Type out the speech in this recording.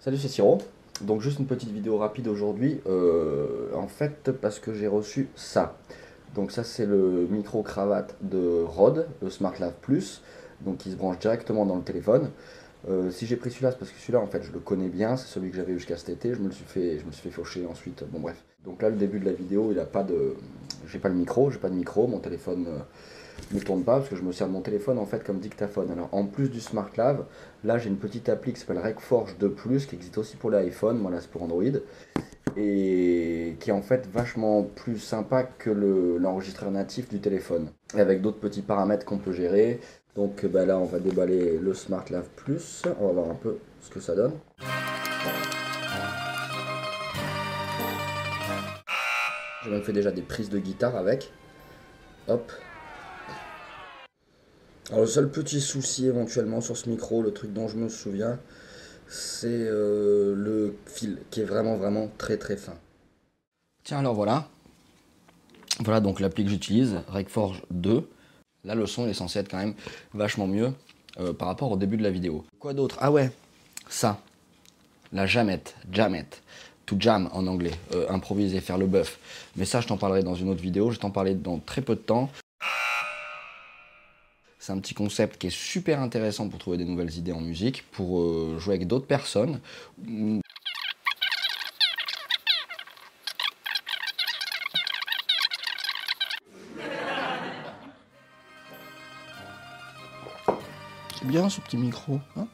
Salut, c'est Siro. Donc juste une petite vidéo rapide aujourd'hui, euh, en fait parce que j'ai reçu ça. Donc ça c'est le micro cravate de Rode, le SmartLav Plus, donc qui se branche directement dans le téléphone. Euh, si j'ai pris celui-là, c'est parce que celui-là en fait je le connais bien, c'est celui que j'avais jusqu'à cet été, je me le suis fait, je me suis fait faucher ensuite. Bon bref. Donc là le début de la vidéo, il a pas de, j'ai pas le micro, j'ai pas de micro, mon téléphone. Euh, ne tourne pas parce que je me sers de mon téléphone en fait comme dictaphone. Alors en plus du SmartLav, là j'ai une petite appli qui s'appelle RecForge 2 Plus qui existe aussi pour l'iPhone, moi là c'est pour Android et qui est en fait vachement plus sympa que l'enregistreur natif du téléphone avec d'autres petits paramètres qu'on peut gérer. Donc bah, là on va déballer le SmartLav Plus, on va voir un peu ce que ça donne. Même fait déjà des prises de guitare avec. Hop, alors le seul petit souci éventuellement sur ce micro, le truc dont je me souviens, c'est euh, le fil qui est vraiment vraiment très très fin. Tiens alors voilà. Voilà donc l'appli que j'utilise, RegForge 2. Là le son est censé être quand même vachement mieux euh, par rapport au début de la vidéo. Quoi d'autre? Ah ouais, ça. La jamette, jamette. To jam en anglais, euh, improviser, faire le bœuf. Mais ça je t'en parlerai dans une autre vidéo, je t'en parler dans très peu de temps. C'est un petit concept qui est super intéressant pour trouver des nouvelles idées en musique, pour euh, jouer avec d'autres personnes. C'est bien ce petit micro. Hein